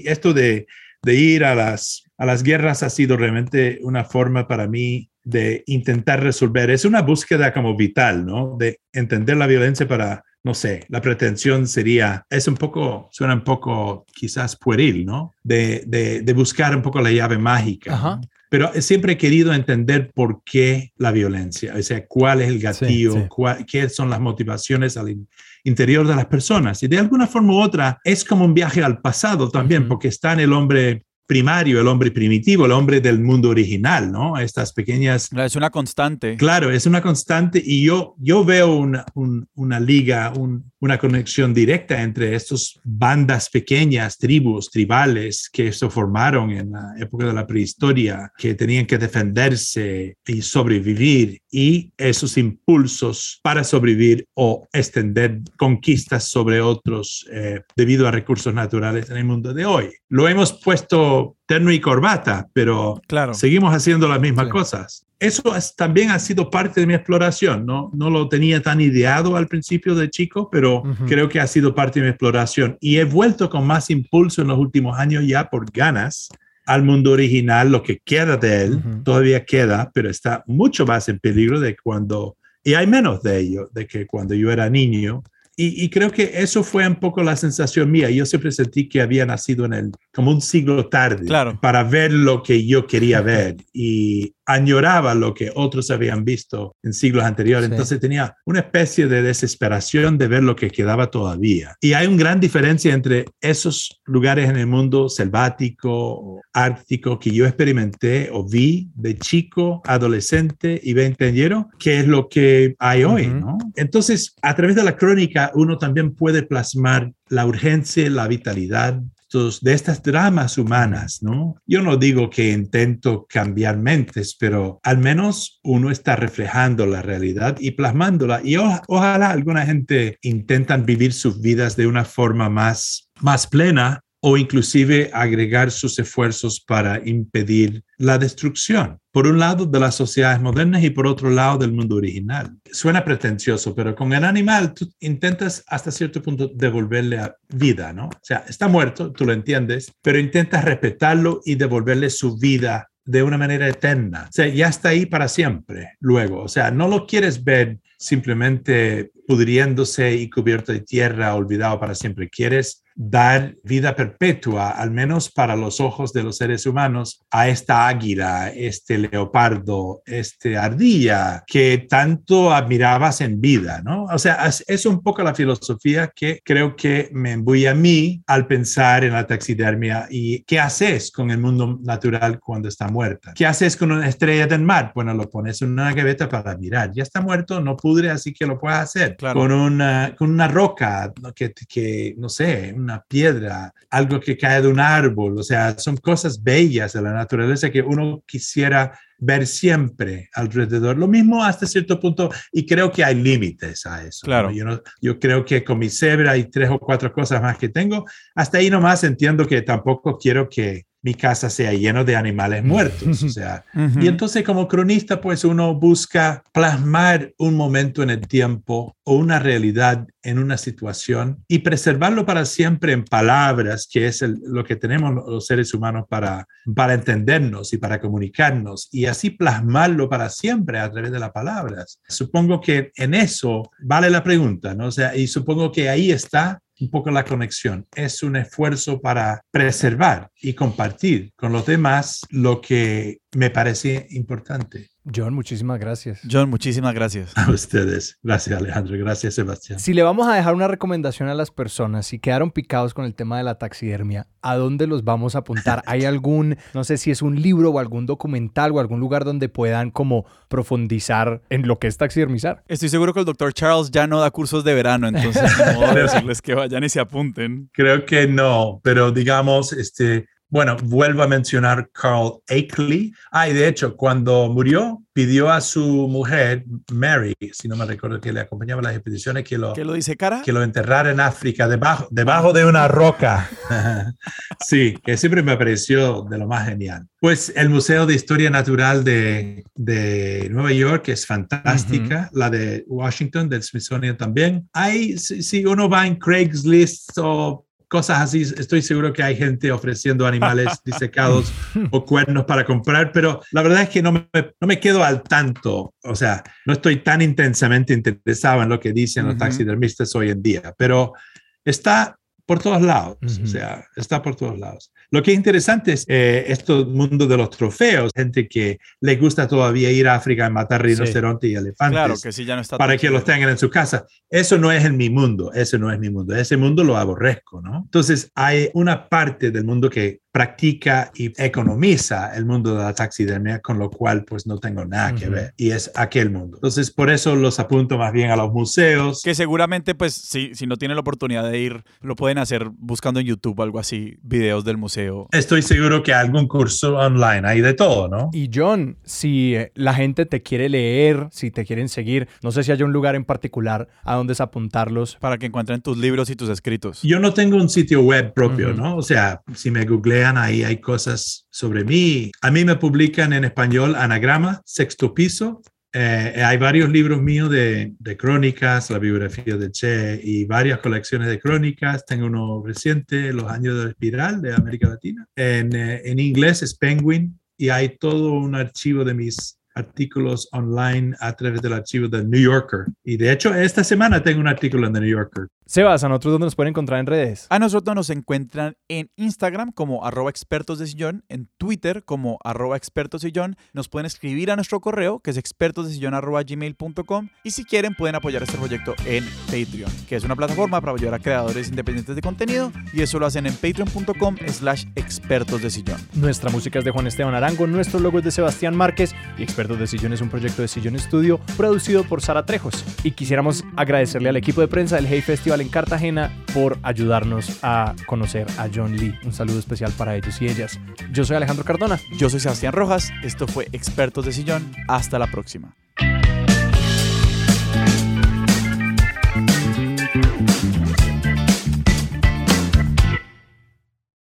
Esto de, de ir a las, a las guerras ha sido realmente una forma para mí de intentar resolver. Es una búsqueda como vital, ¿no? De entender la violencia para no sé, la pretensión sería, es un poco, suena un poco quizás pueril, ¿no? De, de, de buscar un poco la llave mágica. Ajá. Pero siempre he querido entender por qué la violencia, o sea, cuál es el gatillo, sí, sí. Cuál, qué son las motivaciones al interior de las personas. Y de alguna forma u otra es como un viaje al pasado también, uh -huh. porque está en el hombre primario, el hombre primitivo, el hombre del mundo original, ¿no? Estas pequeñas... Es una constante. Claro, es una constante y yo, yo veo una, un, una liga, un, una conexión directa entre estas bandas pequeñas, tribus, tribales que se formaron en la época de la prehistoria, que tenían que defenderse y sobrevivir, y esos impulsos para sobrevivir o extender conquistas sobre otros eh, debido a recursos naturales en el mundo de hoy. Lo hemos puesto terno y corbata, pero claro. seguimos haciendo las mismas sí. cosas. Eso es, también ha sido parte de mi exploración, ¿no? No lo tenía tan ideado al principio de chico, pero uh -huh. creo que ha sido parte de mi exploración. Y he vuelto con más impulso en los últimos años ya por ganas al mundo original, lo que queda de él, uh -huh. todavía queda, pero está mucho más en peligro de cuando, y hay menos de ello, de que cuando yo era niño, Y, creo que eso fue un poco la sensación mía. Yo siempre sentí que había nacido en el, como un siglo tarde claro. para ver lo que yo quería ver y añoraba lo que otros habían visto en siglos anteriores. Entonces tenía una especie de desesperación de ver lo que quedaba todavía. Y hay una gran diferencia entre esos lugares en el mundo selvático, ártico, que yo experimenté o vi de chico, adolescente y veinteañero, que es lo que hay hoy, ¿no? Entonces, a través de la crónica, uno también puede plasmar la urgencia, la vitalidad de estas dramas humanas, ¿no? Yo no digo que intento cambiar mentes, pero al menos uno está reflejando la realidad y plasmándola. Y ojalá alguna gente intentan vivir sus vidas de una forma más, más plena o inclusive agregar sus esfuerzos para impedir la destrucción, por un lado de las sociedades modernas y por otro lado del mundo original. Suena pretencioso, pero con el animal tú intentas hasta cierto punto devolverle vida, ¿no? O sea, está muerto, tú lo entiendes, pero intentas respetarlo y devolverle su vida de una manera eterna. O sea, ya está ahí para siempre luego. O sea, no lo quieres ver simplemente pudriéndose y cubierto de tierra, olvidado para siempre. Quieres dar vida perpetua, al menos para los ojos de los seres humanos, a esta águila, este leopardo, este ardilla que tanto admirabas en vida, ¿no? O sea, es un poco la filosofía que creo que me embuye a mí al pensar en la taxidermia y qué haces con el mundo natural cuando está muerta. ¿Qué haces con una estrella del mar? Bueno, lo pones en una gaveta para mirar. Ya está muerto, no pudre, así que lo puedes hacer. Con, una, con una roca, que, que no sé, una piedra, algo que cae de un árbol, o sea, son cosas bellas de la naturaleza que uno quisiera ver siempre alrededor. Lo mismo hasta cierto punto, y creo que hay límites a eso. Claro. Yo, yo creo que con mi cebra hay tres o cuatro cosas más que tengo. Hasta ahí nomás entiendo que tampoco quiero que mi casa sea lleno de animales muertos. O sea, y entonces como cronista, pues uno busca plasmar un momento en el tiempo o una realidad en una situación y preservarlo para siempre en palabras, que es lo que tenemos los seres humanos para, para entendernos y para comunicarnos, y así plasmarlo para siempre a través de las palabras. Supongo que en eso vale la pregunta, ¿no? O sea, y supongo que ahí está un poco la conexión. Es un esfuerzo para preservar y compartir con los demás lo que me parece importante. John, muchísimas gracias. John, muchísimas gracias. A ustedes. Gracias, Alejandro. Gracias, Sebastián. Si le vamos a dejar una recomendación a las personas, si quedaron picados con el tema de la taxidermia, ¿a dónde los vamos a apuntar? ¿Hay algún, no sé si es un libro o algún documental o algún lugar donde puedan como profundizar en lo que es taxidermizar? Estoy seguro que el doctor Charles ya no da cursos de verano, entonces no decirles que vayan y se apunten. Creo que no, pero digamos, este, bueno, vuelvo a mencionar Carl Akeley. Ah, de hecho, cuando murió, pidió a su mujer, Mary, si no me recuerdo que le acompañaba a las expediciones, que lo, ¿Que lo dice cara? Que lo enterrara en África, debajo, debajo de una roca. sí, que siempre me pareció de lo más genial. Pues el Museo de Historia Natural de, de Nueva York es fantástica, la de Washington, del Smithsonian también. Hay, si, si uno va en Craigslist o cosas así. Estoy seguro que hay gente ofreciendo animales disecados o cuernos para comprar, pero la verdad es que no me, no me quedo al tanto. O sea, no estoy tan intensamente interesado en lo que dicen los taxidermistas hoy en día, pero está por todos lados. O sea, está por todos lados. Lo que es interesante es eh, este mundo de los trofeos, gente que le gusta todavía ir a África y matar rinocerontes y elefantes. Claro que sí, ya no está para que los tengan en su casa. Eso no es en mi mundo, eso no es mi mundo. Ese mundo lo aborrezco, ¿no? Entonces, hay una parte del mundo que practica y economiza el mundo de la taxidermia, con lo cual pues no tengo nada que ver y es aquel mundo. Entonces por eso los apunto más bien a los museos. Que seguramente pues si, si no tienen la oportunidad de ir, lo pueden hacer buscando en YouTube algo así, videos del museo. Estoy seguro que algún curso online, hay de todo, ¿no? Y John, si eh, la gente te quiere leer, si te quieren seguir, no sé si hay un lugar en particular a donde apuntarlos. Para que encuentren tus libros y tus escritos. Yo no tengo un sitio web propio, ¿no? O sea, si me ahí hay cosas sobre mí. A mí me publican en español Anagrama, Sexto Piso. Eh, hay varios libros míos de, de, crónicas, la biografía de Che y varias colecciones de crónicas. Tengo uno reciente, Los años de la espiral de América Latina. En, eh, en inglés es Penguin y hay todo un archivo de mis artículos online a través del archivo del New Yorker. Y de hecho, esta semana tengo un artículo en The New Yorker. Sebas, ¿a nosotros dónde nos pueden encontrar en redes? A nosotros nos encuentran en Instagram como arroba expertos de sillón, en Twitter como arroba expertos sillón. Nos pueden escribir a nuestro correo que es expertosdesillón arroba gmail.com y si quieren pueden apoyar este proyecto en Patreon, que es una plataforma para apoyar a creadores independientes de contenido y eso lo hacen en patreon.com slash expertos de sillón. Nuestra música es de Juan Esteban Arango, nuestro logo es de Sebastián Márquez y Expertos de Sillón es un proyecto de Sillón Estudio producido por Sara Trejos. Y quisiéramos agradecerle al equipo de prensa del Hey Festival en Cartagena por ayudarnos a conocer a John Lee. Un saludo especial para ellos y ellas. Yo soy Alejandro Cardona. Yo soy Sebastián Rojas. Esto fue Expertos de Sillón. Hasta la próxima.